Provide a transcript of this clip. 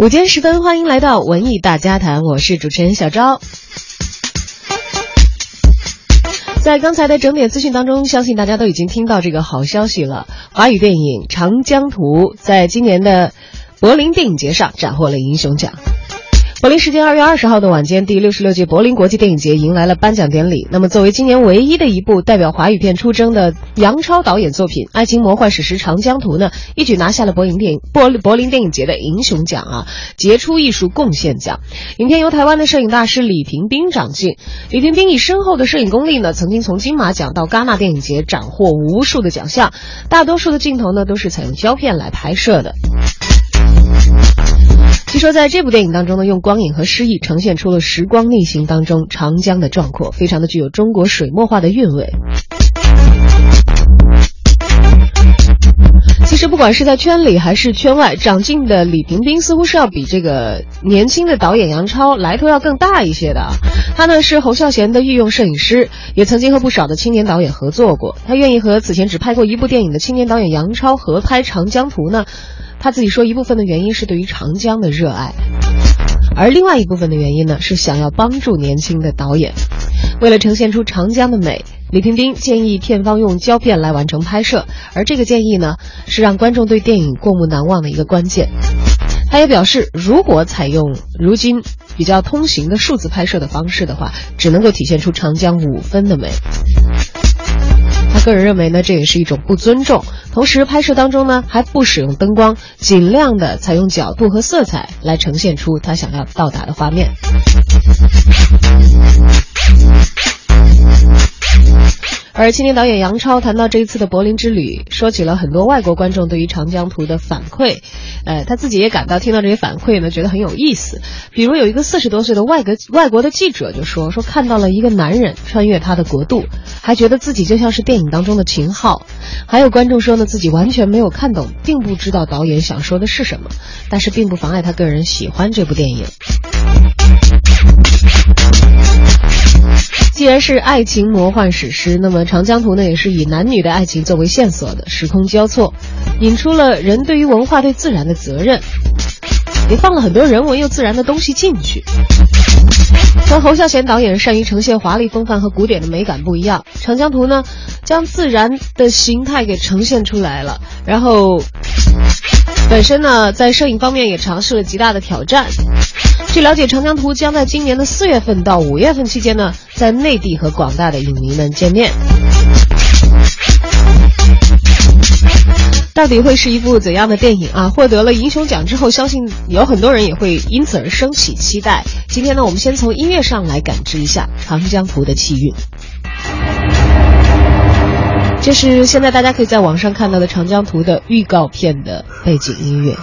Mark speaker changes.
Speaker 1: 午间时分，欢迎来到文艺大家谈，我是主持人小昭。在刚才的整点资讯当中，相信大家都已经听到这个好消息了。华语电影《长江图》在今年的柏林电影节上斩获了银熊奖。柏林时间二月二十号的晚间，第六十六届柏林国际电影节迎来了颁奖典礼。那么，作为今年唯一的一部代表华语片出征的杨超导演作品《爱情魔幻史诗长江图》呢，一举拿下了柏林电影柏柏林电影节的银熊奖啊，杰出艺术贡献奖。影片由台湾的摄影大师李平斌掌镜。李平斌以深厚的摄影功力呢，曾经从金马奖到戛纳电影节斩获无数的奖项。大多数的镜头呢，都是采用胶片来拍摄的。据说在这部电影当中呢，用光影和诗意呈现出了时光逆行当中长江的壮阔，非常的具有中国水墨画的韵味。其实不管是在圈里还是圈外，长进的李平冰似乎是要比这个年轻的导演杨超来头要更大一些的。他呢是侯孝贤的御用摄影师，也曾经和不少的青年导演合作过。他愿意和此前只拍过一部电影的青年导演杨超合拍《长江图》呢？他自己说，一部分的原因是对于长江的热爱，而另外一部分的原因呢，是想要帮助年轻的导演。为了呈现出长江的美，李平斌建议片方用胶片来完成拍摄，而这个建议呢，是让观众对电影过目难忘的一个关键。他也表示，如果采用如今比较通行的数字拍摄的方式的话，只能够体现出长江五分的美。他个人认为呢，这也是一种不尊重。同时，拍摄当中呢，还不使用灯光，尽量的采用角度和色彩来呈现出他想要到达的画面。而青年导演杨超谈到这一次的柏林之旅，说起了很多外国观众对于《长江图》的反馈，呃，他自己也感到听到这些反馈呢，觉得很有意思。比如有一个四十多岁的外国外国的记者就说，说看到了一个男人穿越他的国度，还觉得自己就像是电影当中的秦昊。还有观众说呢，自己完全没有看懂，并不知道导演想说的是什么，但是并不妨碍他个人喜欢这部电影。既然是爱情魔幻史诗，那么《长江图》呢，也是以男女的爱情作为线索的，时空交错，引出了人对于文化、对自然的责任，也放了很多人文又自然的东西进去。和侯孝贤导演善于呈现华丽风范和古典的美感不一样，《长江图》呢，将自然的形态给呈现出来了，然后本身呢，在摄影方面也尝试了极大的挑战。据了解，《长江图》将在今年的四月份到五月份期间呢，在内地和广大的影迷们见面。到底会是一部怎样的电影啊？获得了银熊奖之后，相信有很多人也会因此而升起期待。今天呢，我们先从音乐上来感知一下《长江图》的气韵。这是现在大家可以在网上看到的《长江图》的预告片的背景音乐。